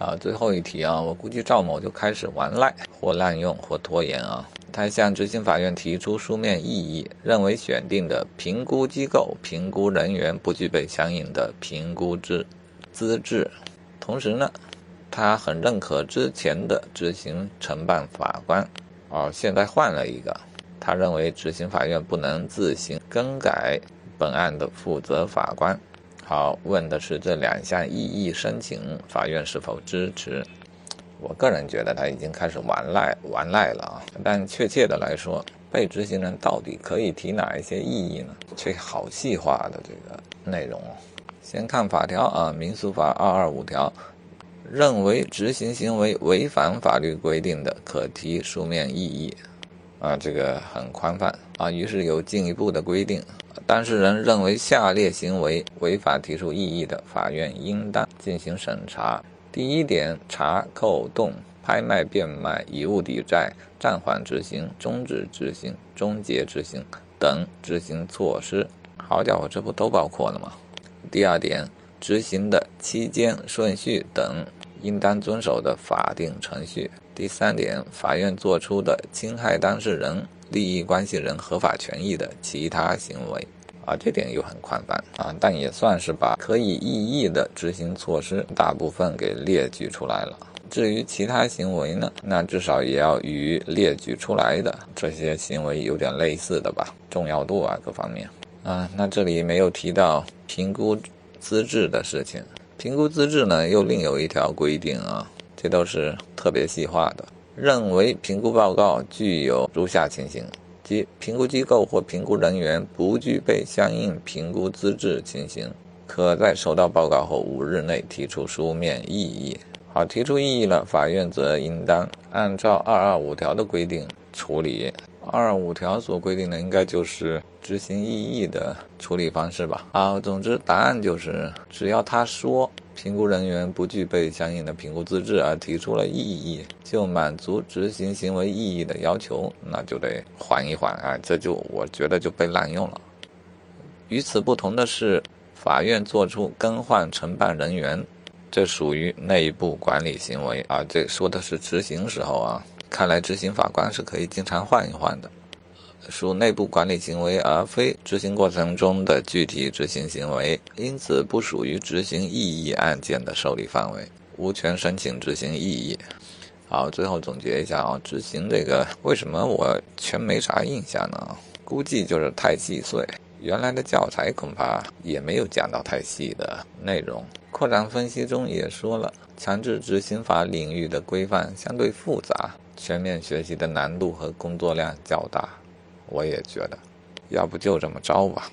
啊，最后一题啊，我估计赵某就开始玩赖，或滥用，或拖延啊。他向执行法院提出书面异议，认为选定的评估机构、评估人员不具备相应的评估资资质。同时呢，他很认可之前的执行承办法官，啊，现在换了一个，他认为执行法院不能自行更改本案的负责法官。好，问的是这两项异议申请，法院是否支持？我个人觉得他已经开始玩赖玩赖了啊。但确切的来说，被执行人到底可以提哪一些异议呢？这好细化的这个内容。先看法条啊，《民诉法》二二五条，认为执行行为违反法律规定的，可提书面异议。啊，这个很宽泛啊。于是有进一步的规定。当事人认为下列行为违法提出异议的，法院应当进行审查。第一点，查扣动、拍卖变卖、以物抵债、暂缓执行、终止执行、终结执行等执行措施。好家伙，这不都包括了吗？第二点，执行的期间、顺序等应当遵守的法定程序。第三点，法院作出的侵害当事人利益关系人合法权益的其他行为。啊，这点又很宽泛啊，但也算是把可以异议的执行措施大部分给列举出来了。至于其他行为呢，那至少也要与列举出来的这些行为有点类似的吧，重要度啊各方面。啊，那这里没有提到评估资质的事情。评估资质呢，又另有一条规定啊，这都是特别细化的，认为评估报告具有如下情形。即评估机构或评估人员不具备相应评估资质情形，可在收到报告后五日内提出书面异议。好，提出异议了，法院则应当按照二二五条的规定处理。二五条所规定的，应该就是执行异议的处理方式吧？啊，总之答案就是，只要他说。评估人员不具备相应的评估资质而提出了异议，就满足执行行为异议的要求，那就得缓一缓啊！这就我觉得就被滥用了。与此不同的是，法院作出更换承办人员，这属于内部管理行为啊。这说的是执行时候啊，看来执行法官是可以经常换一换的。属内部管理行为，而非执行过程中的具体执行行为，因此不属于执行异议案件的受理范围，无权申请执行异议。好，最后总结一下啊，执行这个为什么我全没啥印象呢？估计就是太细碎，原来的教材恐怕也没有讲到太细的内容。扩展分析中也说了，强制执行法领域的规范相对复杂，全面学习的难度和工作量较大。我也觉得，要不就这么着吧。